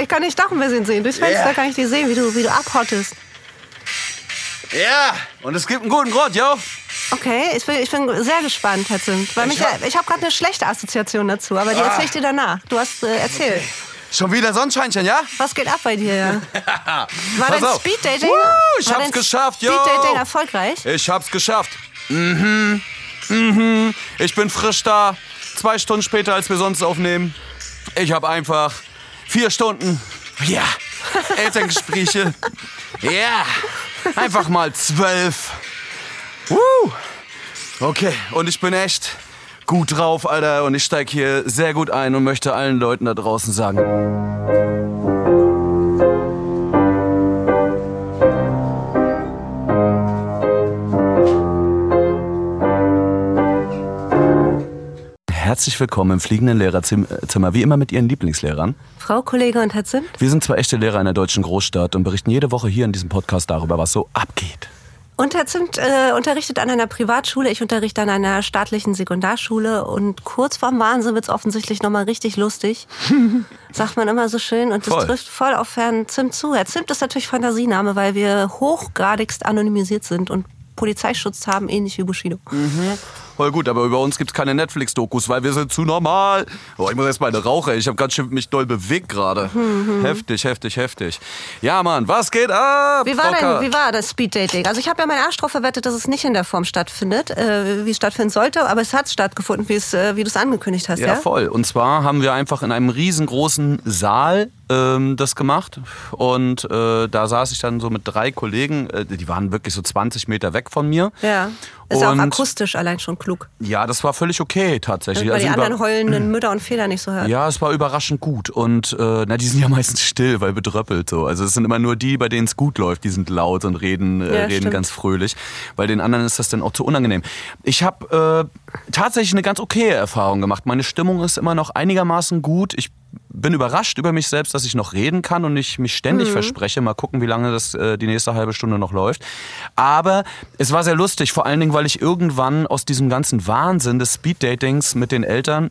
ich kann dich doch ein bisschen sehen. Durchs Fenster Ja. kann ich dich sehen, wie du, wie du abhottest. Ja, und es gibt einen guten Grund, yo. Okay, ich bin, ich bin sehr gespannt, Herr Zimt. Weil Ich mich, hab- ich habe gerade eine schlechte Assoziation dazu, aber die Ah. erzähle ich dir danach. Du hast äh, erzählt. Schon wieder Sonnenscheinchen, ja? Was geht ab bei dir? Ja? War dein. Speeddating? Ich war hab's geschafft, yo. Speeddating erfolgreich? Ich hab's geschafft. Mhm. Mhm. Ich bin frisch da. Zwei Stunden später, als wir sonst aufnehmen. Ich habe einfach vier Stunden. Ja. Elterngespräche. Ja. Einfach mal zwölf. Woo. Okay, und ich bin echt gut drauf, Alter. Und ich steig hier sehr gut ein und möchte allen Leuten da draußen sagen. Herzlich willkommen im fliegenden Lehrerzimmer, wie immer mit Ihren Lieblingslehrern. Frau Kollege und Herr Zimt? Wir sind zwei echte Lehrer in der deutschen Großstadt und berichten jede Woche hier in diesem Podcast darüber, was so abgeht. Und Herr Zimt äh, unterrichtet an einer Privatschule, ich unterrichte an einer staatlichen Sekundarschule und kurz vorm Wahnsinn wird's offensichtlich nochmal richtig lustig. Sagt man immer so schön und das Voll. trifft voll auf Herrn Zimt zu. Herr Zimt ist natürlich Fantasiename, weil wir hochgradigst anonymisiert sind und Polizeischutz haben, ähnlich wie Bushido. Voll gut, aber über uns gibt's keine Netflix-Dokus, weil wir sind zu normal. Oh, ich muss erst mal eine Rauche. Ich habe ganz schön mich doll bewegt gerade. Heftig, heftig, heftig. Ja, Mann, was geht ab? Wie war Rocker? denn, wie war das Speeddating? Also ich habe ja meinen Arsch drauf verwettet, dass es nicht in der Form stattfindet, äh, wie es stattfinden sollte, aber es hat stattgefunden, wie es, äh, wie du es angekündigt hast, ja? Ja, voll. Und zwar haben wir einfach in einem riesengroßen Saal ähm, das gemacht. Und äh, da saß ich dann so mit drei Kollegen, äh, die waren wirklich so 20 Meter weg von mir. Ja. Ist ja auch Und- akustisch allein schon klug. Ja, das war völlig okay tatsächlich. Weil die Also über- anderen heulenden Mütter und Väter nicht so hört. Ja, es war überraschend gut und äh, na, die sind ja meistens still, weil bedröppelt so. Also es sind immer nur die, bei denen es gut läuft, die sind laut und reden, äh, Ja, reden stimmt. ganz fröhlich. Bei den anderen ist das dann auch zu unangenehm. Ich habe äh, tatsächlich eine ganz okaye Erfahrung gemacht. Meine Stimmung ist immer noch einigermaßen gut. Ich bin überrascht über mich selbst, dass ich noch reden kann und ich mich ständig Mhm. verspreche. Mal gucken, wie lange das äh, die nächste halbe Stunde noch läuft. Aber es war sehr lustig, vor allen Dingen, weil ich irgendwann aus diesem ganzen Wahnsinn des Speeddatings mit den Eltern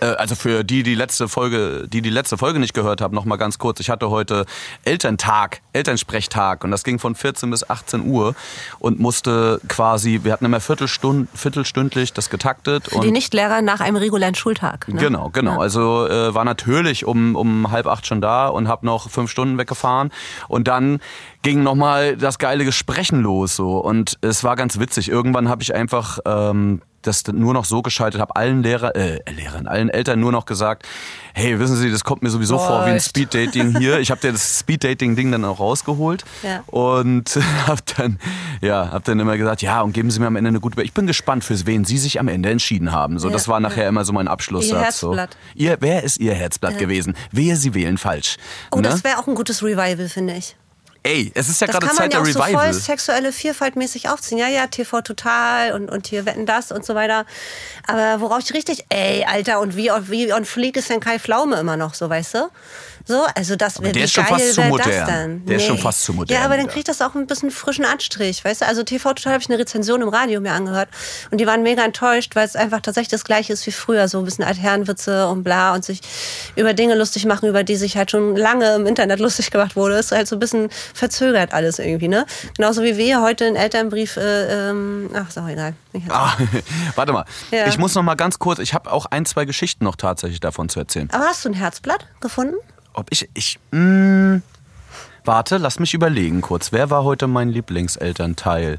also für die, die letzte Folge, die die letzte Folge nicht gehört haben, noch mal ganz kurz. Ich hatte heute Elterntag, Elternsprechtag und das ging von 14 bis 18 Uhr und musste quasi, wir hatten immer Viertelstund, viertelstündlich das getaktet Für und die Nichtlehrer nach einem regulären Schultag. Ne? Genau, genau. Ja. Also äh, war natürlich um, um halb acht schon da und habe noch fünf Stunden weggefahren. Und dann ging nochmal das geile Gesprächen los. so Und es war ganz witzig. Irgendwann habe ich einfach ähm, das nur noch so geschaltet, habe allen Lehrer, äh, Lehrern, allen Eltern nur noch gesagt, hey, wissen Sie, das kommt mir sowieso vor wie ein? Speeddating hier. Ich habe dir das Speeddating-Ding dann auch rausgeholt Ja. und habe dann, ja, hab dann immer gesagt, ja, und geben Sie mir am Ende eine gute, ich bin gespannt, für wen Sie sich am Ende entschieden haben. So, Ja, das war nachher ja. immer so mein Abschlusssatz. Ihr Herzblatt. So. Ihr, wer ist Ihr Herzblatt gewesen? Wehe, Sie wählen falsch. Oh, ne? das wäre auch ein gutes Revival, finde ich. Ey, es ist ja Das gerade kann Zeit man ja der auch so Revival. voll sexuelle Vielfalt mäßig aufziehen. Ja, ja, TV total und, und hier wetten das und so weiter. Aber worauf ich richtig, ey, Alter, und wie, wie on fleek ist denn Kai Pflaume immer noch so, weißt du? So, also das wäre wie ist schon geil fast zu wär modern. Das dann? Der ist schon fast zu modern Ja, aber dann kriegt das auch ein bisschen frischen Anstrich, weißt du? Also TV total habe ich eine Rezension im Radio mir angehört und die waren mega enttäuscht, weil es einfach tatsächlich das gleiche ist wie früher, so ein bisschen Altherrenwitze und bla und sich über Dinge lustig machen, über die sich halt schon lange im Internet lustig gemacht wurde. Ist halt so ein bisschen verzögert alles irgendwie, ne? Genauso wie wir heute einen Elternbrief, äh, ähm, ach, ist auch egal. Ah, warte mal. Ja. Ich muss noch mal ganz kurz, ich habe auch ein, zwei Geschichten noch tatsächlich davon zu erzählen. Aber hast du ein Herzblatt gefunden? Ob ich, ich, mh, warte, lass mich überlegen kurz. Wer war heute mein Lieblingselternteil?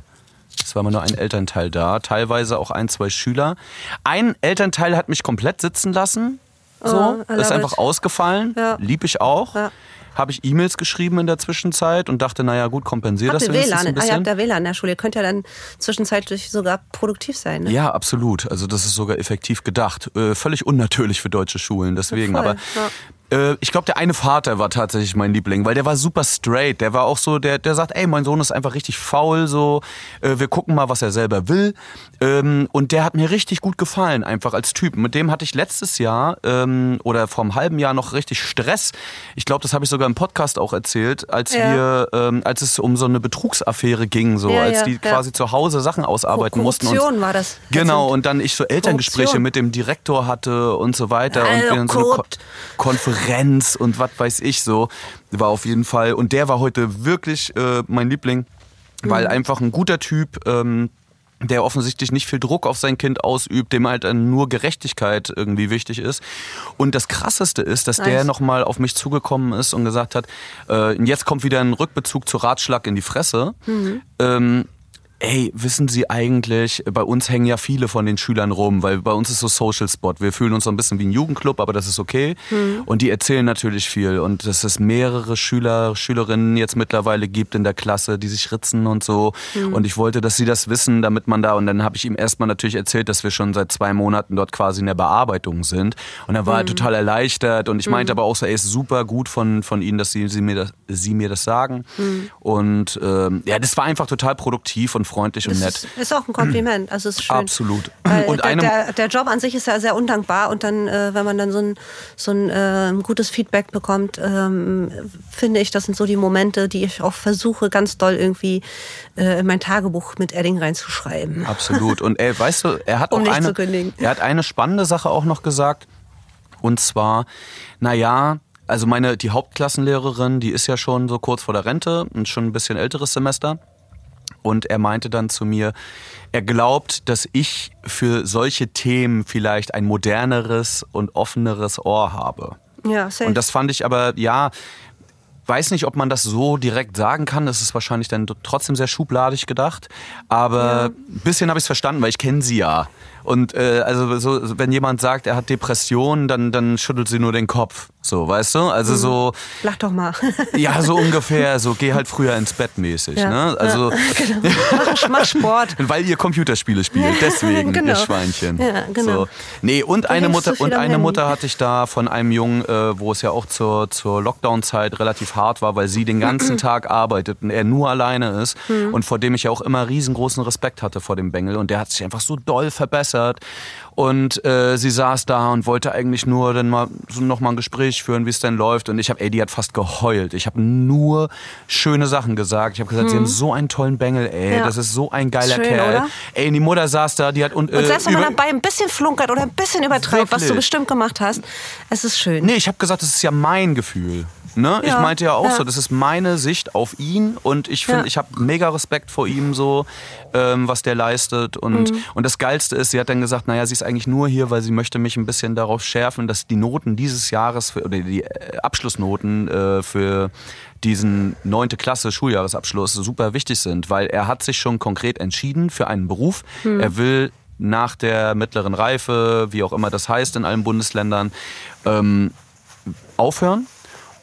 Es war immer nur ein Elternteil da, teilweise auch ein, zwei Schüler. Ein Elternteil hat mich komplett sitzen lassen. So, Oh, ist einfach it. ausgefallen. Ja. Lieb ich auch. Ja. Habe ich E-Mails geschrieben in der Zwischenzeit und dachte, naja gut, kompensiere das wenigstens WLAN? ein Ah, ihr bisschen. habt da WLAN in der Schule. Ihr könnt ja dann zwischenzeitlich sogar produktiv sein, ne? Ja, absolut. Also das ist sogar effektiv gedacht. Äh, völlig unnatürlich für deutsche Schulen, deswegen. Voll, Aber äh, ich glaube, der eine Vater war tatsächlich mein Liebling, weil der war super straight. Der war auch so, der, der sagt, ey, mein Sohn ist einfach richtig faul, so, äh, wir gucken mal, was er selber will. Ähm, und der hat mir richtig gut gefallen, einfach als Typ. Mit dem hatte ich letztes Jahr ähm, oder vor einem halben Jahr noch richtig Stress. Ich glaube, das habe ich sogar im Podcast auch erzählt, als Ja. wir, ähm, als es um so eine Betrugsaffäre ging, so, Ja, als ja, die quasi zu Hause Sachen ausarbeiten mussten. Und, Korruption war das. Genau, und dann ich so Elterngespräche Korruption. mit dem Direktor hatte und so weiter. Also und wir dann so eine Ko korrupt. Konferenz und was weiß ich so. War auf jeden Fall. Und der war heute wirklich äh, mein Liebling, weil Mhm. einfach ein guter Typ. Ähm, der offensichtlich nicht viel Druck auf sein Kind ausübt, dem halt dann nur Gerechtigkeit irgendwie wichtig ist. Und das Krasseste ist, dass der Nice. nochmal auf mich zugekommen ist und gesagt hat, äh, jetzt kommt wieder ein Rückbezug zu Ratschlag in die Fresse. Ähm, Ey, wissen Sie eigentlich, bei uns hängen ja viele von den Schülern rum, weil bei uns ist so Social Spot. Wir fühlen uns so ein bisschen wie ein Jugendclub, aber das ist okay. Und die erzählen natürlich viel. Und dass es mehrere Schüler, Schülerinnen jetzt mittlerweile gibt in der Klasse, die sich ritzen und so. Und ich wollte, dass sie das wissen, damit man da. Und dann habe ich ihm erstmal natürlich erzählt, dass wir schon seit zwei Monaten dort quasi in der Bearbeitung sind. Und er war halt total erleichtert. Und ich meinte aber auch so, ey, ist super gut von, von Ihnen, dass Sie, sie, mir, das, sie mir das sagen. Und ähm, ja, das war einfach total produktiv und freundlich und nett. ist, ist auch ein Kompliment. Also ist schön. Absolut. Weil Und der, der, der Job an sich ist ja sehr undankbar und dann, äh, wenn man dann so ein, so ein äh, gutes Feedback bekommt, ähm, finde ich, das sind so die Momente, die ich auch versuche, ganz doll irgendwie äh, in mein Tagebuch mit Edding reinzuschreiben. Absolut. Und ey, weißt du, er hat Um auch eine, er hat eine spannende Sache auch noch gesagt. Und zwar, naja, also meine, die Hauptklassenlehrerin, die ist ja schon so kurz vor der Rente und schon ein bisschen älteres Semester. Und er meinte dann zu mir, er glaubt, dass ich für solche Themen vielleicht ein moderneres und offeneres Ohr habe. Ja, safe. Und das fand ich aber, ja, weiß nicht, ob man das so direkt sagen kann. Das ist wahrscheinlich dann trotzdem sehr schubladig gedacht. Aber ein bisschen habe ich es verstanden, weil ich kenne sie ja. Und äh, also so, wenn jemand sagt, er hat Depressionen, dann, dann schüttelt sie nur den Kopf. So, weißt du? Also so, Lach doch mal. ja, so ungefähr, so geh halt früher ins Bett mäßig. Ja. Ne? Also, mach, mach Sport. weil ihr Computerspiele spielt, deswegen, Genau. ihr Schweinchen. Ja, genau. So. Nee, und eine hängst Mutter, und eine Handy. Mutter hatte ich da von einem Jungen, äh, wo es ja auch zur, zur Lockdown-Zeit relativ hart war, weil sie den ganzen Tag arbeitet und er nur alleine ist Hm. und vor dem ich ja auch immer riesengroßen Respekt hatte vor dem Bengel und der hat sich einfach so doll verbessert verbessert und äh, sie saß da und wollte eigentlich nur dann mal so noch mal ein Gespräch führen, wie es denn läuft und ich habe, ey, die hat fast geheult. Ich habe nur schöne Sachen gesagt. Ich habe gesagt, sie haben so einen tollen Bengel, ey, Hm. Ja. das ist so ein geiler Schön, Kerl. oder? Ey, und die Mutter saß da, die hat und, Und äh, selbst wenn man dabei ein bisschen flunkert oder ein bisschen übertreibt, was du bestimmt gemacht hast, es ist schön. Nee, ich habe gesagt, das ist ja mein Gefühl. Ne? ich Ja, meinte ja auch ja. so, das ist meine Sicht auf ihn und ich finde, Ja. ich habe mega Respekt vor ihm so, ähm, was der leistet und, Mhm. und das Geilste ist, sie hat dann gesagt, naja, sie ist eigentlich nur hier, weil sie möchte mich ein bisschen darauf schärfen, dass die Noten dieses Jahres für, oder die äh, Abschlussnoten äh, für diesen neunte Klasse Schuljahresabschluss super wichtig sind, weil er hat sich schon konkret entschieden für einen Beruf. Mhm. Er will nach der mittleren Reife, wie auch immer das heißt in allen Bundesländern, ähm, aufhören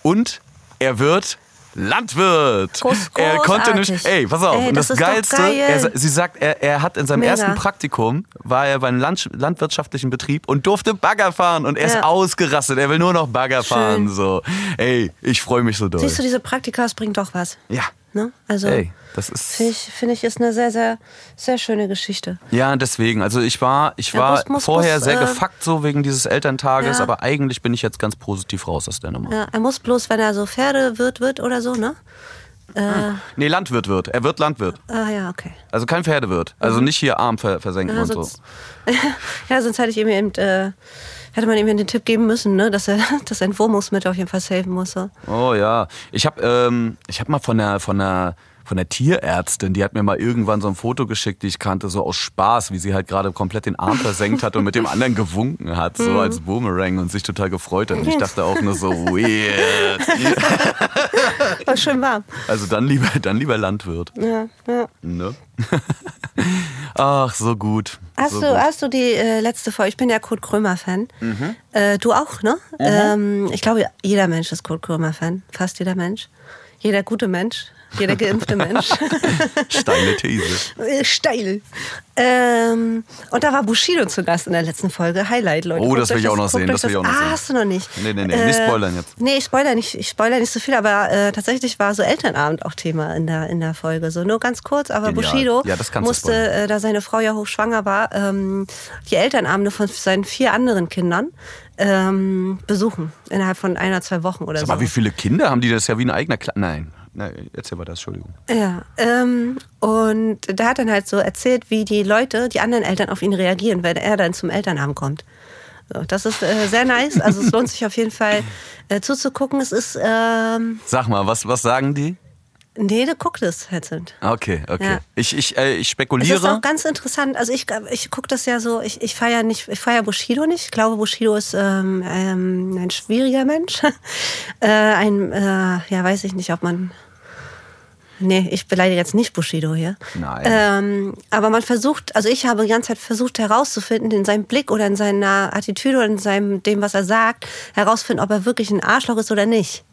und er wird Landwirt. Groß- er konnte nicht. Ey, pass auf. Ey, das, das ist Geilste, geil. er, sie sagt, er, er hat in seinem Mega. ersten Praktikum war er beim Land, landwirtschaftlichen Betrieb und durfte Bagger fahren und er ist Ja. ausgerastet. Er will nur noch Bagger Schön. fahren. So, ey, ich freue mich so doll. Siehst du, diese Praktikas bringen doch was. ja. Ne? Also Ey, das ist. finde ich, find ich ist eine sehr, sehr, sehr schöne Geschichte. Ja, deswegen. Also ich war, ich Ja, war muss- muss- vorher muss, sehr äh, gefuckt so wegen dieses Elterntages, Ja. aber eigentlich bin ich jetzt ganz positiv raus aus der Nummer. Ja, er muss bloß, wenn er so Pferdewirt wird oder so, ne? Nee, Landwirt wird. Er wird Landwirt. Ah ja, okay. Also kein Pferdewirt. Also nicht hier Arm ver versenken Ja, und so. ja, sonst hätte ich ihm eben, äh, hätte man ihm den Tipp geben müssen, ne, dass er das Entwurmungsmittel auf jeden Fall saven muss. So. Oh ja. Ich habe ähm, ich hab mal von der, von der von der Tierärztin, die hat mir mal irgendwann so ein Foto geschickt, die ich kannte, so aus Spaß, wie sie halt gerade komplett den Arm versenkt hat und mit dem anderen gewunken hat, Mhm. so als Boomerang und sich total gefreut hat. Und ich dachte auch nur so, weird. War schön warm. Also dann lieber, dann lieber Landwirt. Ja, ja. Ne? Ach, so gut. Hast, so du, gut. hast du die äh, letzte Folge? Ich bin ja Kurt Krömer-Fan. Mhm. Äh, du auch, ne? Ähm, ich glaube, jeder Mensch ist Kurt Krömer-Fan. Fast jeder Mensch. Jeder gute Mensch. Jeder geimpfte Mensch. Steile These. Äh, Steil. Ähm, und da war Bushido zu Gast in der letzten Folge. Highlight, Leute. Oh, das will euch ich auch noch sehen, das will ich auch noch ah, sehen. hast du noch nicht? Nee, nee, nee, nicht spoilern jetzt. Nee, ich spoiler nicht, ich spoiler nicht so viel, aber äh, tatsächlich war so Elternabend auch Thema in der, in der Folge. So nur ganz kurz, aber Genial. Bushido Ja, das musste, äh, da seine Frau ja hochschwanger war, ähm, die Elternabende von seinen vier anderen Kindern ähm, besuchen. Innerhalb von einer, zwei Wochen oder so. Aber wie viele Kinder haben die das ja wie ein eigener Kla Nein. Nein, erzähl mal das, Entschuldigung. Ja, ähm, und der hat dann halt so erzählt, wie die Leute, die anderen Eltern auf ihn reagieren, wenn er dann zum Elternabend kommt. So, das ist äh, sehr nice. Also es lohnt sich auf jeden Fall äh, zuzugucken. Es ist, ähm, Sag mal, was, was sagen die? nee, du guckt es, Hetzend. Okay, okay. Ja. Ich, ich, äh, ich Es ist spekuliere. auch ganz interessant. Also ich, ich gucke das ja so, ich, ich feiere nicht, ich feiere Bushido nicht. Ich glaube, Bushido ist ähm, ähm, ein schwieriger Mensch. äh, ein, äh, ja, weiß ich nicht, ob man. Nee, ich beleidige jetzt nicht Bushido hier. Nein. Ähm, aber man versucht, also ich habe die ganze Zeit versucht herauszufinden, in seinem Blick oder in seiner Attitüde oder in seinem, dem, was er sagt, herausfinden, ob er wirklich ein Arschloch ist oder nicht.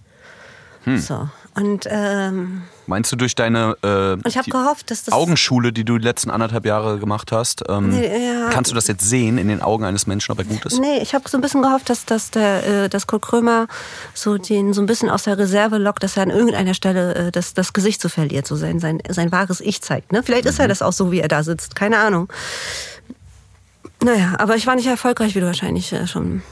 Hm. So. Und ähm, Meinst du durch deine äh, ich die gehofft, dass das. Augenschule, die du die letzten anderthalb Jahre gemacht hast, ähm, Nee, ja. kannst du das jetzt sehen in den Augen eines Menschen, ob er gut ist? Nee, ich habe so ein bisschen gehofft, dass, dass, der, äh, dass Kurt Krömer so den so ein bisschen aus der Reserve lockt, dass er an irgendeiner Stelle äh, das, das Gesicht so verliert, so sein, sein, sein wahres Ich zeigt. Ne? Vielleicht Mhm. ist er das auch so, wie er da sitzt. Keine Ahnung. Naja, aber ich war nicht erfolgreich, wie du wahrscheinlich äh, schon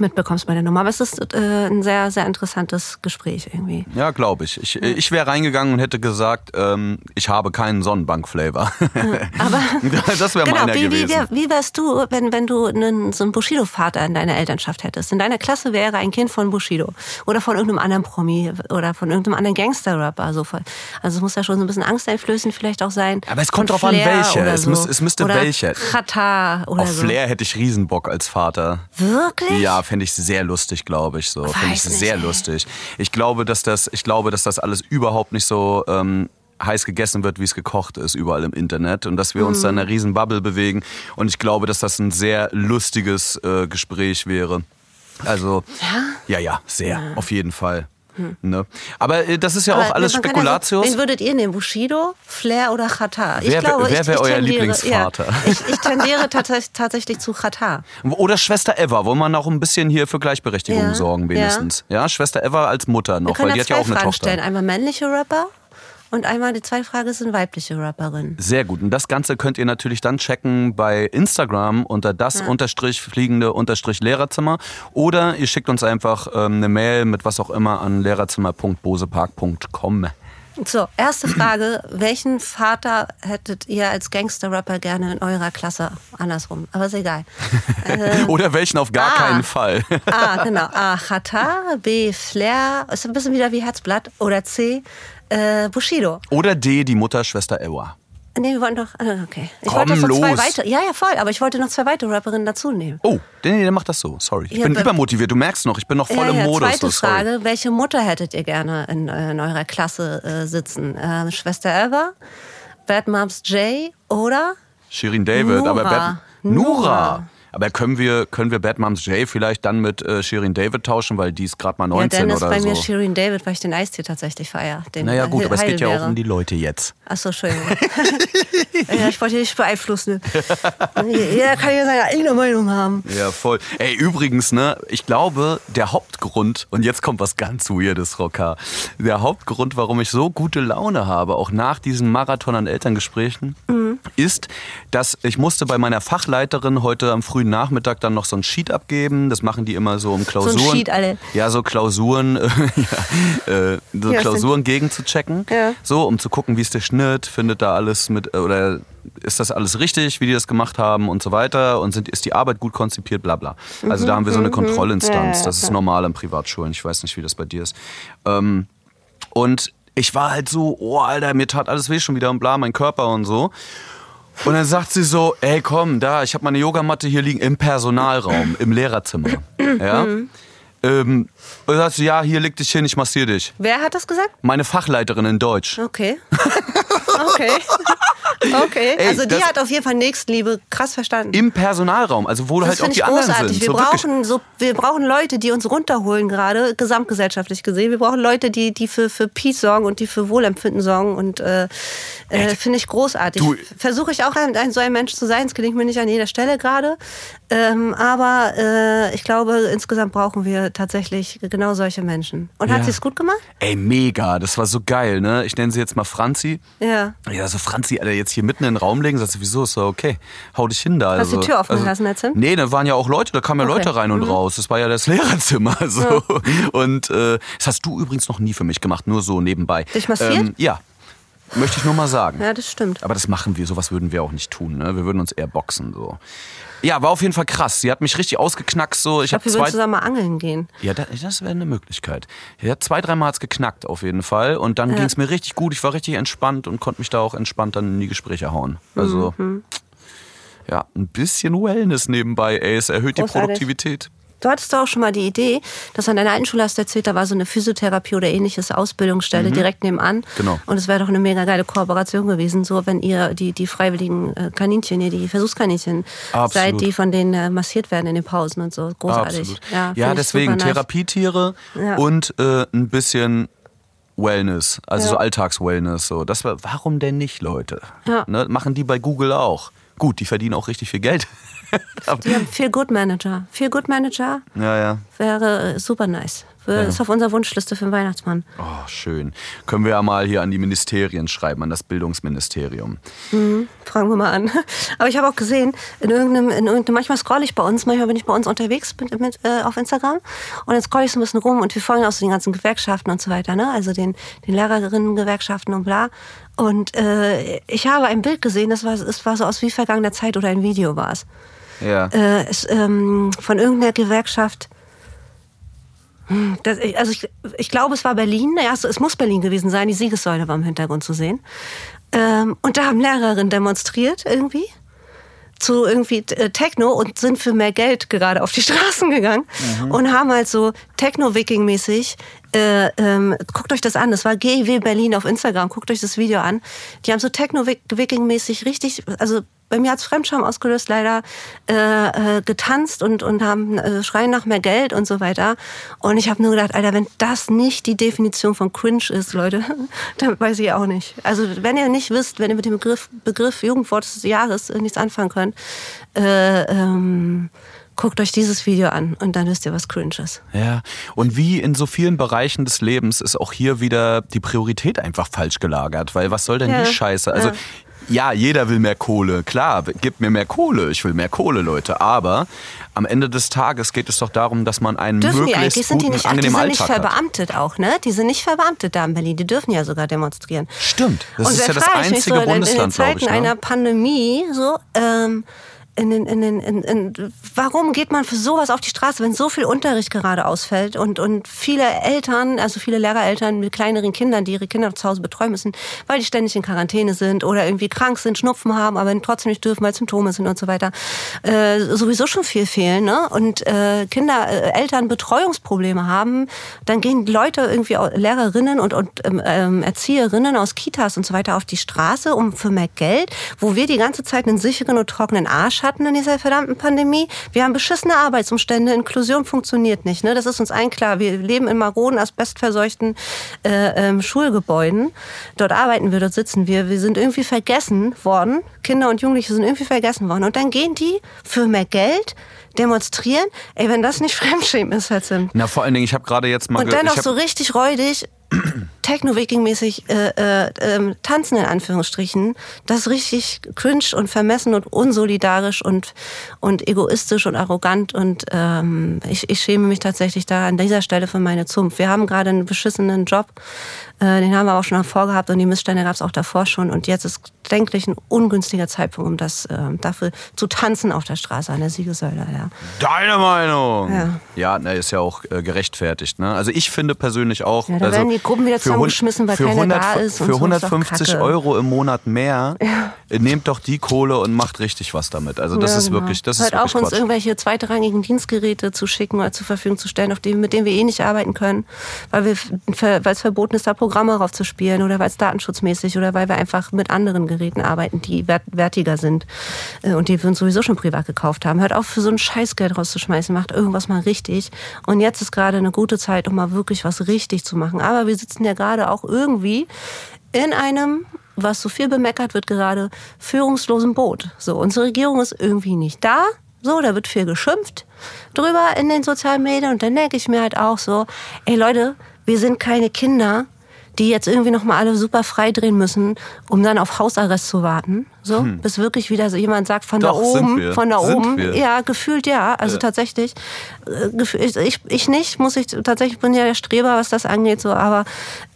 mitbekommst bei der Nummer. Aber es ist äh, ein sehr, sehr interessantes Gespräch irgendwie. Ja, glaube ich. Ich, ich wäre reingegangen und hätte gesagt, ähm, ich habe keinen Sonnenbank-Flavor. Aber das wäre genau, meiner wie, wie, gewesen. wär, wie wärst du, wenn, wenn du einen, so einen Bushido-Vater in deiner Elternschaft hättest? In deiner Klasse wäre ein Kind von Bushido oder von irgendeinem anderen Promi oder von irgendeinem anderen Gangster-Rapper. So voll. Also es muss ja schon so ein bisschen angsteinflößend vielleicht auch sein. Aber es kommt drauf an, Flair welche. oder Es so. müß- es müsste oder welche. Katar oder Auf so. Flair hätte ich Riesenbock als Vater. Wirklich? Ja, fände ich sehr lustig, glaube ich. So. Finde ich sehr ey. lustig. Ich glaube, dass das, ich glaube, dass das alles überhaupt nicht so ähm, heiß gegessen wird, wie es gekocht ist, überall im Internet. Und dass wir uns da in einer Mhm. riesen Bubble bewegen. Und ich glaube, dass das ein sehr lustiges äh, Gespräch wäre. Also, ja, ja, sehr, auf jeden Fall. Ne? Aber äh, das ist ja auch Hm. Aber alles man kann Spekulatius. Ja so, wen würdet ihr nehmen? Bushido, Flair oder Katar? Wer wär- wer wär euer Lieblingsvater? Ja, ich, ich tendiere tats- tatsächlich zu Katar. Oder Schwester Eva, wollen wir noch ein bisschen hier für Gleichberechtigung Ja, sorgen, wenigstens. Ja. Schwester Eva als Mutter noch, weil die hat ja auch eine Fragen Tochter. stellen. Einmal männliche Rapper und einmal die zweite Frage ist eine weibliche Rapperin. Sehr gut. Und das Ganze könnt ihr natürlich dann checken bei Instagram unter das unterstrich fliegende unterstrich Lehrerzimmer. Oder ihr schickt uns einfach ähm, eine Mail mit was auch immer an lehrerzimmer.bosepark.com. So, erste Frage. Welchen Vater hättet ihr als Gangster-Rapper gerne in eurer Klasse? Andersrum, aber ist egal. Äh, Oder welchen auf gar ah. keinen Fall. A, genau. A, Katar. B, Flair. Ist ein bisschen wieder wie Herzblatt. Oder C, äh, Bushido. Oder D, die Mutter Schwester Eva. Nee, wir wollten noch. ah, Okay. Ich Komm wollte noch zwei los. weitere. Ja, ja, voll. Aber ich wollte noch zwei weitere Rapperinnen dazu nehmen. Oh, nee, der macht das so. Sorry. Ich Ja, bin aber- übermotiviert. Du merkst noch, ich bin noch voll ja, im ja, Modus. Zweite so. Frage: Welche Mutter hättet ihr gerne in, äh, in eurer Klasse äh, sitzen? Ähm, Schwester Eva, Bad Moms Jay oder Shirin David, aber Nura. Bad Nura. Nura. Aber können wir, können wir Bad Moms J vielleicht dann mit äh, Shirin David tauschen, weil die ist gerade mal ja, 19 dann ist oder bei so. mir Shirin David, weil ich den Eistee tatsächlich feiere. Naja gut, aber es geht ja auch um die Leute jetzt. Achso, Entschuldigung. ja, ich wollte dich nicht beeinflussen. Jeder kann ja seine eigene Meinung haben. Ja, voll. Ey, übrigens, ne, ich glaube, der Hauptgrund, und jetzt kommt was ganz Weirdes, Rocker, der Hauptgrund, warum ich so gute Laune habe, auch nach diesem Marathon an Elterngesprächen, Mhm. ist, dass ich musste bei meiner Fachleiterin heute am frühen Nachmittag dann noch so ein Sheet abgeben. Das machen die immer so um Klausuren. Sheet, alle. Ja, so Klausuren, ja, äh, so Ja, Klausuren gegenzuchecken. Ja. So, um zu gucken, wie ist der Schnitt, findet da alles mit, äh, oder ist das alles richtig, wie die das gemacht haben und so weiter und sind, ist die Arbeit gut konzipiert, bla bla. Also da haben wir so eine Kontrollinstanz. Mhm, Ja, ja, Das ist normal in Privatschulen. Ich weiß nicht, wie das bei dir ist. Ähm, und ich war halt so, oh Alter, mir tat alles weh schon wieder und bla, mein Körper und so. Und dann sagt sie so, ey komm, da, ich habe meine Yogamatte hier liegen im Personalraum, im Lehrerzimmer. Ja? Ähm, und dann sagt sie, ja, hier leg dich hin, ich massiere dich. Wer hat das gesagt? Meine Fachleiterin in Deutsch. Okay. Okay. Okay, Ey, also die hat auf jeden Fall Nächstenliebe krass verstanden. Im Personalraum, also wo halt das auch finde die ich anderen großartig. sind. Wir, so brauchen so, wir brauchen Leute, die uns runterholen gerade, gesamtgesellschaftlich gesehen. Wir brauchen Leute, die, die für, für Peace sorgen und die für Wohlempfinden sorgen. Und äh, äh, finde ich großartig. Versuche ich auch ein, ein, so ein Mensch zu sein. Es gelingt mir nicht an jeder Stelle gerade. Ähm, aber äh, ich glaube, insgesamt brauchen wir tatsächlich genau solche Menschen. Und Ja. hat sie es gut gemacht? Ey, mega, das war so geil, ne? Ich nenne sie jetzt mal Franzi. Ja. Ja, so Franzi, Alter, jetzt hier mitten in den Raum legen, sagst du, wieso? Ist so, okay, hau dich hin da. Hast also, die Tür offen also, gelassen, der Tim? Nee, da waren ja auch Leute, da kamen ja Okay. Leute rein und raus. Das war ja das Lehrerzimmer. So. Und äh, das hast du übrigens noch nie für mich gemacht, nur so nebenbei. Dich massiert? Ähm, ja, möchte ich nur mal sagen. Ja, das stimmt. Aber das machen wir, sowas würden wir auch nicht tun. Ne? Wir würden uns eher boxen. So. Ja, war auf jeden Fall krass. Sie hat mich richtig ausgeknackst. So. Ich, Ich glaube, wir würden zusammen mal angeln gehen. Ja, da- das wäre eine Möglichkeit. Ja, zwei, dreimal geknackt auf jeden Fall. Und dann ging's mir richtig gut. Ich war richtig entspannt und konnte mich da auch entspannt dann in die Gespräche hauen. Also, Mhm. ja, ein bisschen Wellness nebenbei, ey. Es erhöht die Großartig. Produktivität. Du hattest auch schon mal die Idee, dass an deiner alten Schule hast du erzählt, da war so eine Physiotherapie oder ähnliches Ausbildungsstelle direkt nebenan. Mhm. Genau. Und es wäre doch eine mega geile Kooperation gewesen, so wenn ihr die, die freiwilligen äh, Kaninchen, ihr die Versuchskaninchen Absolut. seid, die von denen äh, massiert werden in den Pausen und so. Großartig. Absolut. Ja, Ja, deswegen. Therapietiere Ja. und äh, ein bisschen Wellness, also Ja. so Alltagswellness. So. Das war, warum denn nicht, Leute? Ja. Ne, machen die bei Google auch. Gut, die verdienen auch richtig viel Geld. Die haben viel Good Manager. Viel Good Manager ja, ja. wäre äh, super nice. Wir- Ist auf unserer Wunschliste für den Weihnachtsmann. Oh, schön. Können wir ja mal hier an die Ministerien schreiben, an das Bildungsministerium. Fragen wir mal an. Aber ich habe auch gesehen, in irgendeinem, in irgendeinem, manchmal scroll ich bei uns, manchmal bin ich bei uns unterwegs mit, mit, äh, auf Instagram und dann scroll ich so ein bisschen rum und wir folgen auch so den ganzen Gewerkschaften und so weiter, ne? Also den, den Lehrerinnen-Gewerkschaften und bla. Und äh, ich habe ein Bild gesehen, das war, es war so aus wie vergangener Zeit oder ein Video war es. Ja. Äh, es ähm, von irgendeiner Gewerkschaft. Hm, Das, also ich, ich glaube, es war Berlin. Ja, es, muss Berlin gewesen sein. Die Siegessäule war im Hintergrund zu sehen. Ähm, und da haben Lehrerinnen demonstriert irgendwie zu irgendwie äh, Techno und sind für mehr Geld gerade auf die Straßen gegangen und haben halt so Techno-Wiking-mäßig, äh, ähm, guckt euch das an, das war GW Berlin auf Instagram, guckt euch das Video an. Die haben so Techno-Wiking-mäßig richtig, also bei mir hat's Fremdscham ausgelöst, leider äh, äh, getanzt und, und haben äh, schreien nach mehr Geld und so weiter. Und ich habe nur gedacht, Alter, wenn das nicht die Definition von Cringe ist, Leute, dann weiß ich auch nicht. Also wenn ihr nicht wisst, wenn ihr mit dem Begriff, Begriff Jugendwort des Jahres äh, nichts anfangen könnt, äh, ähm, guckt euch dieses Video an und dann wisst ihr, was cringe ist. Ja, und wie in so vielen Bereichen des Lebens ist auch hier wieder die Priorität einfach falsch gelagert, weil was soll denn Ja, die Scheiße? Also ja. ja, jeder will mehr Kohle, klar, gib mir mehr Kohle, ich will mehr Kohle, Leute, aber am Ende des Tages geht es doch darum, dass man einen Dürfen die möglichst eigentlich? Sind die guten, nicht, ach, die sind nicht Alltag hat. verbeamtet auch, ne? Die sind nicht verbeamtet da in Berlin. Die dürfen ja sogar demonstrieren. Stimmt, das Und ist ja das ich mich einzige so, in- Bundesland, in den Zeiten glaube ich. Ne? einer Pandemie so. Ähm, in in in, warum geht man für sowas auf die Straße, wenn so viel Unterricht gerade ausfällt und, und viele Eltern, also viele Lehrereltern mit kleineren Kindern, die ihre Kinder zu Hause betreuen müssen, weil die ständig in Quarantäne sind oder irgendwie krank sind, Schnupfen haben, aber trotzdem nicht dürfen, weil Symptome sind und so weiter, äh, sowieso schon viel fehlen. Ne? Und äh, Kinder, äh, Eltern Betreuungsprobleme haben, dann gehen Leute irgendwie, Lehrerinnen und, und ähm, ähm, Erzieherinnen aus Kitas und so weiter auf die Straße um für mehr Geld, wo wir die ganze Zeit einen sicheren und trockenen Arsch hatten in dieser verdammten Pandemie. Wir haben beschissene Arbeitsumstände, Inklusion funktioniert nicht. Ne? Das ist uns allen klar. Wir leben in maroden, asbestverseuchten äh, ähm, Schulgebäuden. Dort arbeiten wir, dort sitzen wir. Wir sind irgendwie vergessen worden. Kinder und Jugendliche sind irgendwie vergessen worden. Und dann gehen die für mehr Geld demonstrieren. Ey, wenn das nicht Fremdschämen ist, Herr Zimt. Na, vor allen Dingen, ich habe gerade jetzt mal... Und ge- dann ich noch hab- so richtig räudig, Techno-Wiking-mäßig äh, äh, ähm, tanzen in Anführungsstrichen. Das ist richtig cringe und vermessen und unsolidarisch und, und egoistisch und arrogant. Und ähm, ich, ich schäme mich tatsächlich da an dieser Stelle für meine Zunft. Wir haben gerade einen beschissenen Job. Äh, den haben wir auch schon davor gehabt und die Missstände gab es auch davor schon. Und jetzt ist denklich ein ungünstiger Zeitpunkt, um das äh, dafür zu tanzen auf der Straße an der Siegessäule. Ja. Deine Meinung. Ja. Ja, na, ist ja auch äh, gerechtfertigt. Ne? Also ich finde persönlich auch, Ja, da also werden die Gruppen wieder für angeschmissen, weil für keiner 100 da ist. Für so, ist doch 150 Kacke. Euro im Monat mehr, äh, nehmt doch die Kohle und macht richtig was damit. Also das Ja, ist genau. wirklich, das ist Hört wirklich auf, uns Quatsch. irgendwelche zweitrangigen Dienstgeräte zu schicken oder zur Verfügung zu stellen, auf die, mit denen wir eh nicht arbeiten können, weil es verboten ist, da Programme raufzuspielen oder weil es datenschutzmäßig oder weil wir einfach mit anderen Geräten arbeiten, die wert, wertiger sind äh, und die wir uns sowieso schon privat gekauft haben. Hört auf, für so ein Scheißgeld rauszuschmeißen, macht irgendwas mal richtig. Und jetzt ist gerade eine gute Zeit, um mal wirklich was richtig zu machen. Aber wir sitzen ja gerade auch irgendwie in einem was so viel bemeckert wird gerade, führungslosen Boot. So, unsere Regierung ist irgendwie nicht da. So, da wird viel geschimpft drüber in den sozialen Medien. Und dann denke ich mir halt auch so, ey Leute, wir sind keine Kinder, die jetzt irgendwie nochmal alle super frei drehen müssen, um dann auf Hausarrest zu warten. So, bis wirklich wieder so jemand sagt, von Hm. Doch, da oben, von da Sind oben. wir. Ja, gefühlt ja. Also tatsächlich. äh, Ich, ich, ich nicht, muss ich tatsächlich bin ja der Streber, was das angeht, so, aber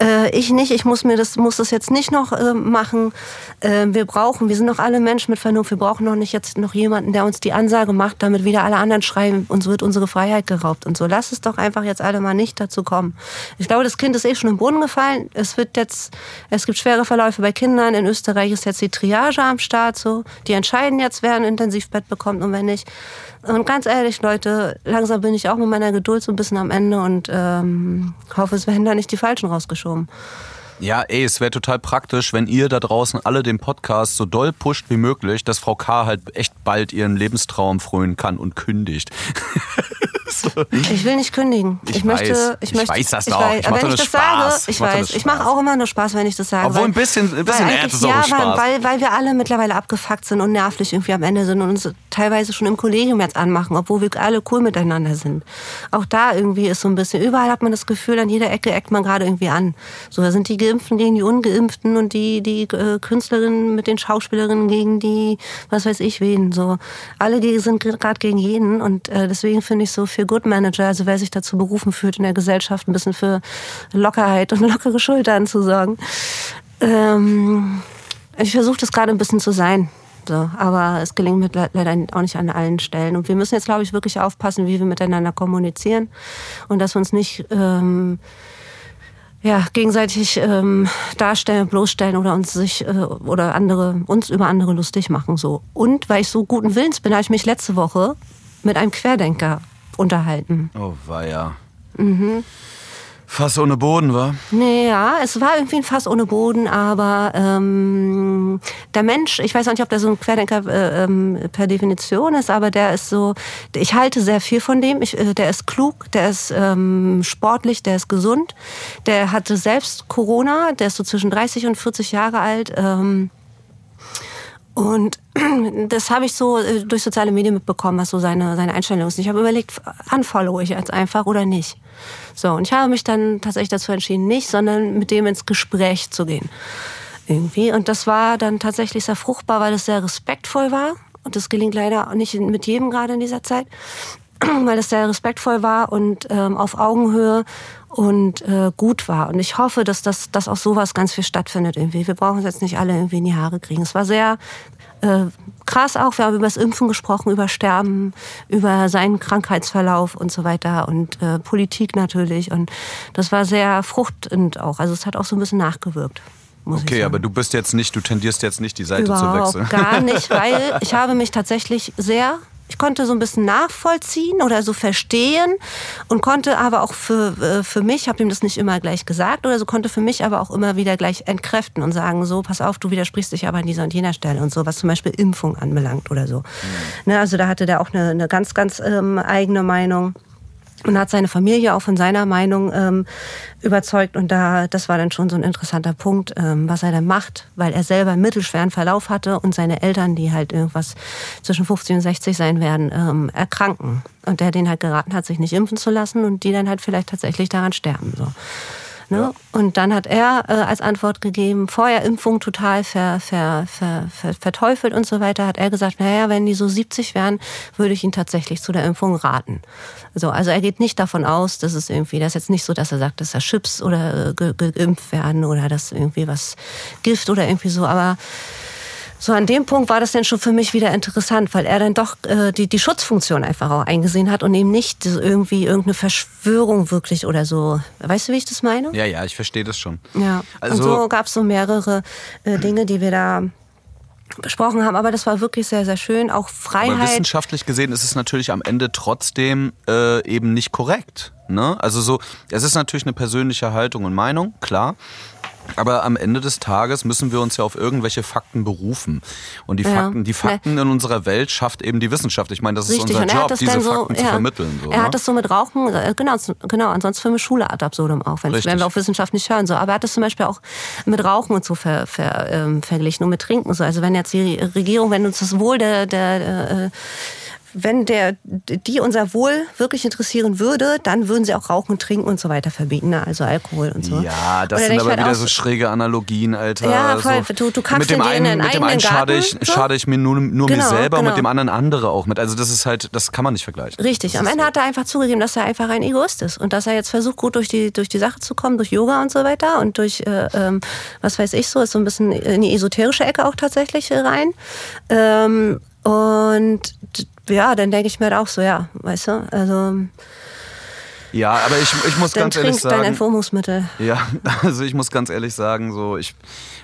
äh, ich nicht, ich muss mir das, muss das jetzt nicht noch äh, machen. Äh, wir brauchen, wir sind doch alle Menschen mit Vernunft, wir brauchen noch nicht jetzt noch jemanden, der uns die Ansage macht, damit wieder alle anderen schreien, uns wird unsere Freiheit geraubt und so. Lass es doch einfach jetzt alle mal nicht dazu kommen. Ich glaube, das Kind ist eh schon im Boden gefallen. Es wird jetzt, es gibt schwere Verläufe bei Kindern. In Österreich ist jetzt die Triage am Start, so. Die entscheiden jetzt, wer ein Intensivbett bekommt und wer nicht. Und ganz ehrlich, Leute, langsam bin ich auch mit meiner Geduld so ein bisschen am Ende und ähm, hoffe, es werden da nicht die Falschen rausgeschoben. Ja, ey, es wäre total praktisch, wenn ihr da draußen alle den Podcast so doll pusht wie möglich, dass Frau K. halt echt bald ihren Lebenstraum frönen kann und kündigt. Ich will nicht kündigen. Ich möchte, weiß. ich Ich möchte, weiß das ich doch. weiß, Ich wenn ich das sage, Spaß. ich Ich weiß, ich mache auch immer nur Spaß, wenn ich das sage. Obwohl weil- ein bisschen- ein bisschen Ernst ist auch ja, Spaß. Weil, weil wir alle mittlerweile abgefuckt sind und nervlich irgendwie am Ende sind und uns teilweise schon im Kollegium jetzt anmachen, obwohl wir alle cool miteinander sind. Auch da irgendwie ist so ein bisschen, überall hat man das Gefühl, an jeder Ecke eckt man gerade irgendwie an. So, da sind die Geimpften gegen die Ungeimpften und die, die äh, Künstlerinnen mit den Schauspielerinnen gegen die, was weiß ich wen. So, alle die sind gerade gegen jeden und äh, deswegen finde ich so für Good Manager, also wer sich dazu berufen fühlt, in der Gesellschaft ein bisschen für Lockerheit und lockere Schultern zu sorgen. Ähm, ich versuche das gerade ein bisschen zu sein. So, aber es gelingt mir le- leider auch nicht an allen Stellen. Und wir müssen jetzt, glaube ich, wirklich aufpassen, wie wir miteinander kommunizieren und dass wir uns nicht ähm, ja, gegenseitig ähm, darstellen, bloßstellen oder uns sich äh, oder andere uns über andere lustig machen. So. Und weil ich so guten Willens bin, habe ich mich letzte Woche mit einem Querdenker unterhalten. Oh, war ja. Mhm. Fass ohne Boden, war? Nee, ja, es war irgendwie ein Fass ohne Boden, aber ähm, der Mensch, ich weiß auch nicht, ob der so ein Querdenker äh, ähm, per Definition ist, aber der ist so, ich halte sehr viel von dem. Ich, äh, der ist klug, der ist ähm, sportlich, der ist gesund, der hatte selbst Corona, der ist so zwischen 30 und 40 Jahre alt. Ähm, und das habe ich so äh, durch soziale Medien mitbekommen, was so seine, seine Einstellung ist. Ich habe überlegt, unfollow ich jetzt einfach oder nicht. So, und ich habe mich dann tatsächlich dazu entschieden, nicht, sondern mit dem ins Gespräch zu gehen. Irgendwie. Und das war dann tatsächlich sehr fruchtbar, weil es sehr respektvoll war. Und das gelingt leider nicht mit jedem gerade in dieser Zeit. Weil es sehr respektvoll war und ähm, auf Augenhöhe und äh, gut war. Und ich hoffe, dass das dass auch sowas ganz viel stattfindet irgendwie. Wir brauchen es jetzt nicht alle irgendwie in die Haare kriegen. Es war sehr äh, krass auch. Wir haben über das Impfen gesprochen, über Sterben, über seinen Krankheitsverlauf und so weiter und äh, Politik natürlich. Und das war sehr fruchtend auch. Also es hat auch so ein bisschen nachgewirkt. Okay, aber du bist jetzt nicht, du tendierst jetzt nicht die Seite zu Überhaupt wechseln. gar nicht, weil ich habe mich tatsächlich sehr, ich konnte so ein bisschen nachvollziehen oder so verstehen und konnte aber auch für, äh, für mich, habe ihm das nicht immer gleich gesagt oder so, konnte für mich aber auch immer wieder gleich entkräften und sagen, so, pass auf, du widersprichst dich aber an dieser und jener Stelle und so, was zum Beispiel Impfung anbelangt oder so. Ne, also da hatte der auch eine, eine ganz, ganz ähm, eigene Meinung und hat seine Familie auch von seiner Meinung ähm, überzeugt und da das war dann schon so ein interessanter Punkt, ähm, was er dann macht, weil er selber einen mittelschweren Verlauf hatte und seine Eltern, die halt irgendwas zwischen 50 und 60 sein werden, ähm, erkranken und der den halt geraten hat, sich nicht impfen zu lassen und die dann halt vielleicht tatsächlich daran sterben so. Ne? Und dann hat er äh, als Antwort gegeben, vorher Impfung total ver, ver, ver, ver, verteufelt und so weiter, hat er gesagt, naja, wenn die so 70 wären, würde ich ihn tatsächlich zu der Impfung raten. So, also er geht nicht davon aus, dass es irgendwie, das ist jetzt nicht so, dass er sagt, dass er Chips oder äh, ge, geimpft werden oder dass irgendwie was Gift oder irgendwie so, aber so an dem Punkt war das dann schon für mich wieder interessant, weil er dann doch äh, die, die Schutzfunktion einfach auch eingesehen hat und eben nicht irgendwie irgendeine Verschwörung wirklich oder so. Weißt du, wie ich das meine? Ja, ja, ich verstehe das schon. Ja. Also, und so gab es so mehrere äh, Dinge, die wir da besprochen haben, aber das war wirklich sehr, sehr schön. Auch Freiheit. Aber wissenschaftlich gesehen ist es natürlich am Ende trotzdem äh, eben nicht korrekt. Ne? Also so, es ist natürlich eine persönliche Haltung und Meinung, klar. Aber am Ende des Tages müssen wir uns ja auf irgendwelche Fakten berufen. Und die ja. Fakten, die Fakten in unserer Welt schafft eben die Wissenschaft. Ich meine, das ist Richtig. unser Job, diese so, Fakten ja. zu vermitteln. So, er hat ne? das so mit Rauchen, äh, genau, genau, ansonsten für eine Schule ad absurdum auch, wenn, wenn wir auf Wissenschaft nicht hören. So. Aber er hat das zum Beispiel auch mit Rauchen und so ver, ver, ähm, verglichen und mit Trinken. So. Also wenn jetzt die Regierung, wenn uns das Wohl der, der, der äh, wenn der, die unser Wohl wirklich interessieren würde, dann würden sie auch Rauchen, und Trinken und so weiter verbieten, ne? also Alkohol und so. Ja, das sind aber halt wieder so schräge Analogien, Alter. Ja, voll. So. Du, du kackst mit dem in einen, mit dem einen schade ich, so? schade ich mir nur, nur genau, mir selber genau. und mit dem anderen andere auch mit. Also das ist halt, das kann man nicht vergleichen. Richtig. Das Am Ende hat er einfach zugegeben, dass er einfach ein Egoist ist und dass er jetzt versucht, gut durch die, durch die Sache zu kommen, durch Yoga und so weiter und durch, äh, ähm, was weiß ich so, ist so ein bisschen in die esoterische Ecke auch tatsächlich rein. Ähm, und ja, dann denke ich mir halt auch so, ja, weißt du, also. Ja, aber ich, ich muss dann ganz ehrlich sagen. dein Entwurmungsmittel. Ja, also ich muss ganz ehrlich sagen, so, ich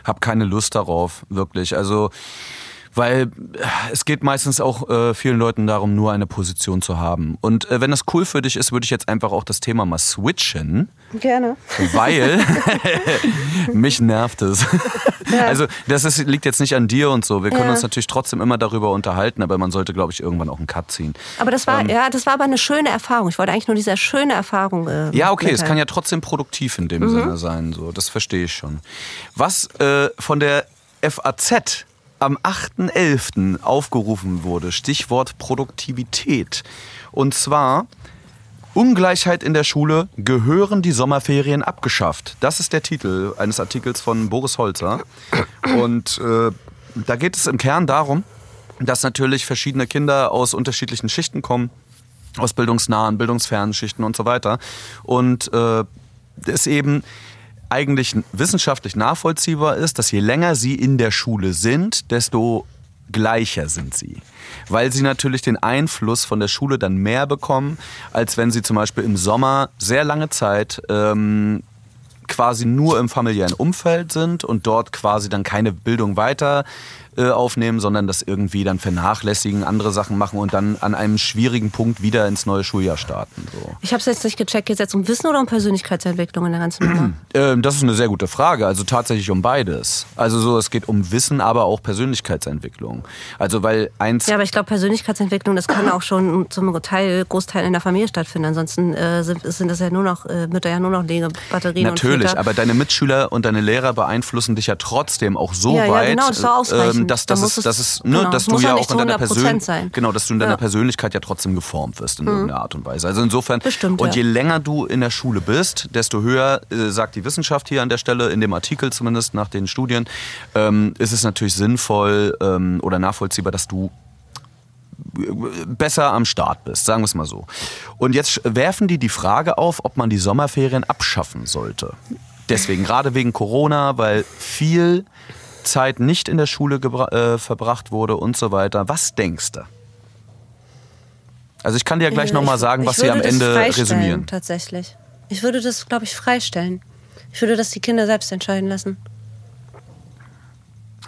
habe keine Lust darauf, wirklich. Also weil äh, es geht meistens auch äh, vielen Leuten darum, nur eine Position zu haben. Und äh, wenn das cool für dich ist, würde ich jetzt einfach auch das Thema mal switchen. Gerne. Weil mich nervt es. Ja. Also das ist, liegt jetzt nicht an dir und so. Wir können ja. uns natürlich trotzdem immer darüber unterhalten, aber man sollte, glaube ich, irgendwann auch einen Cut ziehen. Aber das war, ähm, ja, das war aber eine schöne Erfahrung. Ich wollte eigentlich nur diese schöne Erfahrung. Äh, ja, okay, es kann ja trotzdem produktiv in dem mhm. Sinne sein. So, das verstehe ich schon. Was äh, von der FAZ am 8.11. aufgerufen wurde. Stichwort Produktivität. Und zwar Ungleichheit in der Schule, gehören die Sommerferien abgeschafft. Das ist der Titel eines Artikels von Boris Holzer. Und äh, da geht es im Kern darum, dass natürlich verschiedene Kinder aus unterschiedlichen Schichten kommen, aus bildungsnahen, bildungsfernen Schichten und so weiter. Und äh, es eben eigentlich wissenschaftlich nachvollziehbar ist, dass je länger sie in der Schule sind, desto gleicher sind sie. Weil sie natürlich den Einfluss von der Schule dann mehr bekommen, als wenn sie zum Beispiel im Sommer sehr lange Zeit ähm, quasi nur im familiären Umfeld sind und dort quasi dann keine Bildung weiter äh, aufnehmen, sondern das irgendwie dann vernachlässigen, andere Sachen machen und dann an einem schwierigen Punkt wieder ins neue Schuljahr starten. So. Ich habe es jetzt nicht gecheckt, geht es jetzt um Wissen oder um Persönlichkeitsentwicklung in der ganzen Nummer? ähm, das ist eine sehr gute Frage. Also tatsächlich um beides. Also so, es geht um Wissen, aber auch Persönlichkeitsentwicklung. Also weil eins. Ja, aber ich glaube Persönlichkeitsentwicklung, das kann auch schon zum Teil Großteil in der Familie stattfinden. Ansonsten äh, sind, sind, das ja nur noch äh, Mütter ja nur noch Legebatterien. Natürlich, aber deine Mitschüler und deine Lehrer beeinflussen dich ja trotzdem auch so ja, weit. Ja, genau, das. Ähm, dass, dass, es, dass, es, ne, genau. dass du ja auch in deiner Persönlichkeit, genau, dass du in deiner ja. Persönlichkeit ja trotzdem geformt wirst in mhm. irgendeiner Art und Weise. Also insofern, Bestimmt, und je länger du in der Schule bist, desto höher, äh, sagt die Wissenschaft hier an der Stelle, in dem Artikel zumindest nach den Studien, ähm, ist es natürlich sinnvoll ähm, oder nachvollziehbar, dass du äh, besser am Start bist, sagen wir es mal so. Und jetzt werfen die die Frage auf, ob man die Sommerferien abschaffen sollte. Deswegen, gerade wegen Corona, weil viel Zeit nicht in der Schule äh, verbracht wurde und so weiter. Was denkst du? Also ich kann dir ja gleich nochmal sagen, was sie am Ende resümieren. Tatsächlich. Ich würde das, glaube ich, freistellen. Ich würde das die Kinder selbst entscheiden lassen.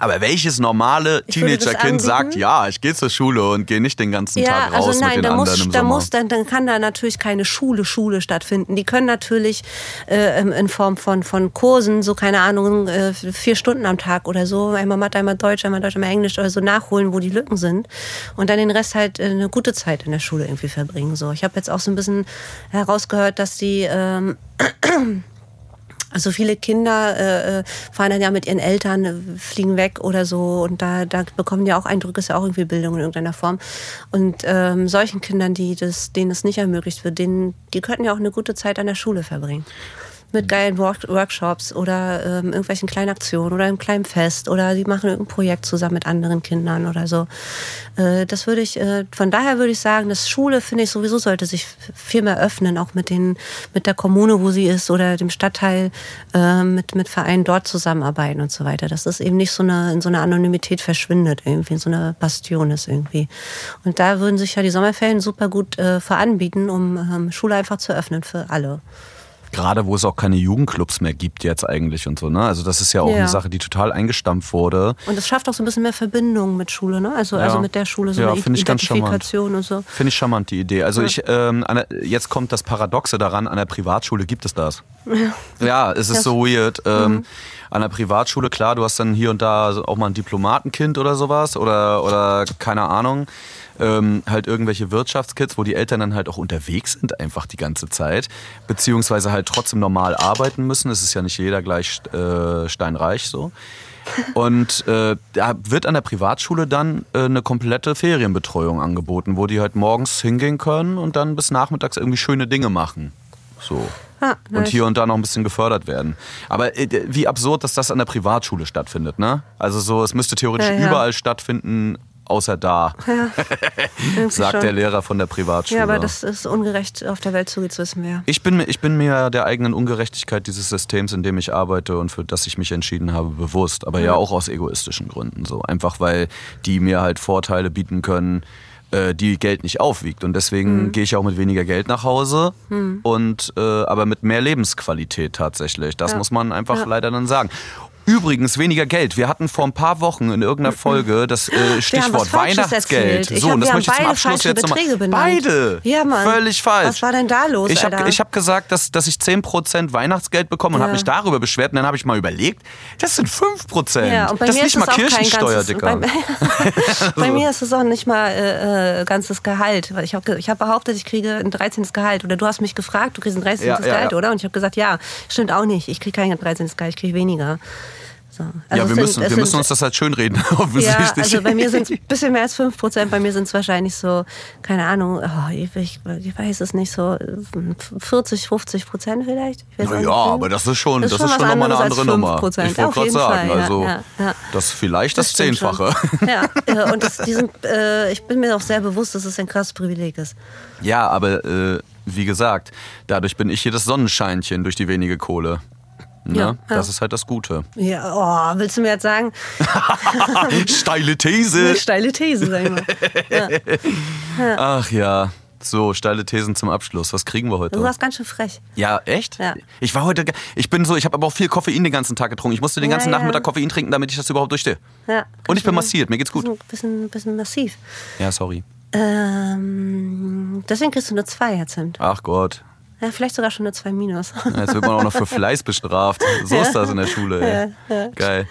Aber welches normale Teenagerkind sagt, ja, ich gehe zur Schule und gehe nicht den ganzen ja, Tag raus also nein, mit den da anderen muss, im da Sommer? Muss, dann, dann kann da natürlich keine Schule, Schule stattfinden. Die können natürlich äh, in Form von, von Kursen, so keine Ahnung, äh, vier Stunden am Tag oder so, einmal Mathe, einmal Deutsch, einmal Deutsch, einmal Englisch oder so nachholen, wo die Lücken sind. Und dann den Rest halt äh, eine gute Zeit in der Schule irgendwie verbringen. So. Ich habe jetzt auch so ein bisschen herausgehört, dass die... Ähm, also viele Kinder äh, äh, fahren dann ja mit ihren Eltern, äh, fliegen weg oder so und da, da bekommen ja auch Eindrücke, ist ja auch irgendwie Bildung in irgendeiner Form. Und ähm, solchen Kindern, die das, denen das nicht ermöglicht wird, denen, die könnten ja auch eine gute Zeit an der Schule verbringen. Mit geilen Work Workshops oder ähm, irgendwelchen kleinen Aktionen oder einem kleinen Fest oder sie machen irgendein Projekt zusammen mit anderen Kindern oder so. Äh, das würde ich, äh, von daher würde ich sagen, dass Schule, finde ich, sowieso sollte sich viel mehr öffnen, auch mit den, mit der Kommune, wo sie ist oder dem Stadtteil, äh, mit, mit Vereinen dort zusammenarbeiten und so weiter. Dass das eben nicht so eine, in so einer Anonymität verschwindet, irgendwie in so einer Bastion ist irgendwie. Und da würden sich ja die Sommerferien super gut äh, veranbieten, um ähm, Schule einfach zu öffnen für alle. Gerade wo es auch keine Jugendclubs mehr gibt jetzt eigentlich und so, ne? Also das ist ja auch Ja. eine Sache, die total eingestampft wurde. Und es schafft auch so ein bisschen mehr Verbindung mit Schule, ne? Also, also mit der Schule, so Ja, eine finde ich ganz charmant. Identifikation und so. Finde ich charmant, die Idee. Also Ja. ich, ähm, an der, jetzt kommt das Paradoxe daran, an der Privatschule gibt es das. Ja, es ist so weird. Ähm, An der Privatschule, klar, du hast dann hier und da auch mal ein Diplomatenkind oder sowas oder, oder keine Ahnung. Ähm, halt irgendwelche Wirtschaftskids, wo die Eltern dann halt auch unterwegs sind einfach die ganze Zeit, beziehungsweise halt trotzdem normal arbeiten müssen. Es ist ja nicht jeder gleich äh, steinreich so. Und äh, da wird an der Privatschule dann äh, eine komplette Ferienbetreuung angeboten, wo die halt morgens hingehen können und dann bis nachmittags irgendwie schöne Dinge machen. So. Ah, Und hier und da noch ein bisschen gefördert werden. Aber äh, wie absurd, dass das an der Privatschule stattfindet, ne? Also so, es müsste theoretisch Ja, ja. überall stattfinden, außer da, Irgendwie sagt schon. der Lehrer von der Privatschule. Ja, aber das ist ungerecht auf der Welt zugeht, das wissen wir. Ich bin, mir- ich bin mir der eigenen Ungerechtigkeit dieses Systems, in dem ich arbeite und für das ich mich entschieden habe, bewusst. Aber ja auch aus egoistischen Gründen so. Einfach weil die mir halt Vorteile bieten können, äh, die Geld nicht aufwiegt. Und deswegen Mhm. gehe ich auch mit weniger Geld nach Hause und äh, aber mit mehr Lebensqualität tatsächlich. Das Ja. muss man einfach Ja. leider dann sagen. Übrigens, weniger Geld. Wir hatten vor ein paar Wochen in irgendeiner Folge das äh, Stichwort Weihnachtsgeld. So, hab- und das möchte ich zum beide Abschluss jetzt nochmal. Beide! Ja, Mann. Völlig falsch. Was war denn da los, Ich habe hab gesagt, dass, dass ich 10% Weihnachtsgeld bekomme und Ja. habe mich darüber beschwert. Und dann habe ich mal überlegt, das sind 5%. Ja, und bei das mir ist ist nicht es mal Kirchensteuer, ganzes, Dicker. Bei, bei mir ist es auch nicht mal äh, äh, ganzes Gehalt. Weil ich habe ich hab behauptet, ich kriege ein 13. Gehalt. Oder du hast mich gefragt, du kriegst ein 13. Ja, Gehalt, oder? Und ich habe gesagt, ja, stimmt auch nicht. Ich kriege kein 13. Gehalt, ich kriege weniger. So. Also ja, wir sind- müssen, wir müssen sind- uns das halt schönreden, Ja, also bei mir sind es ein bisschen mehr als 5 Prozent. Bei mir sind es wahrscheinlich so, keine Ahnung, oh, ich, ich, ich weiß es nicht, so 40, 50 Prozent vielleicht. Ich weiß auch Na nicht ja, genau. aber das ist schon, das ist was schon nochmal eine andere Nummer. 5%. Ich wollte gerade sagen, Fall, also ja, ja. das vielleicht das, schon. Zehnfache. Ja, und das, diesen, äh, ich bin mir auch sehr bewusst, dass es ein krasses Privileg ist. Ja, aber äh, wie gesagt, dadurch bin ich hier das Sonnenscheinchen durch die wenige Kohle. Ne? Ja, ja. Das ist halt das Gute. Ja, oh, willst du mir jetzt sagen, Steile These. steile These, sag ich mal. Ja. Ach ja. So, steile Thesen zum Abschluss. Was kriegen wir heute? Du warst ganz schön frech. Ja, echt? Ja. Ich war heute, ich bin so, ich habe aber auch viel Koffein den ganzen Tag getrunken. Ich musste den Ja, ganzen ja. Nachmittag Koffein trinken, damit ich das überhaupt durchstehe. Ja, Und ich bin massiert, mir geht's gut. Bisschen, bisschen, bisschen massiv. Ja, sorry. Ähm, deswegen kriegst du eine 2, Herr Zimt. Ach Gott. Ja, vielleicht sogar schon eine 2 minus. Ja, Jetzt wird man auch noch für Fleiß bestraft. So ist das in der Schule, ey. Geil.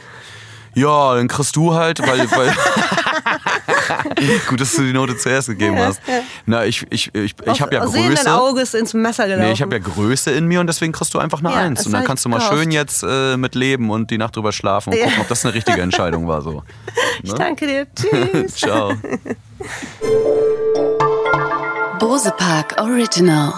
Ja, dann kriegst du halt, weil. weil Gut, dass du die Note zuerst gegeben hast. Na, ich, ich, ich, ich habe ja Aus Größe. Auges ins Messer gelaufen. Nee, ich habe ja Größe in mir und deswegen kriegst du einfach eine Ja, Eins. Und dann kannst du mal gekauft. schön jetzt äh, mit leben und die Nacht drüber schlafen und Ja. gucken, ob das eine richtige Entscheidung war. So. Ich danke dir. Tschüss. Ciao. Bose Park Original.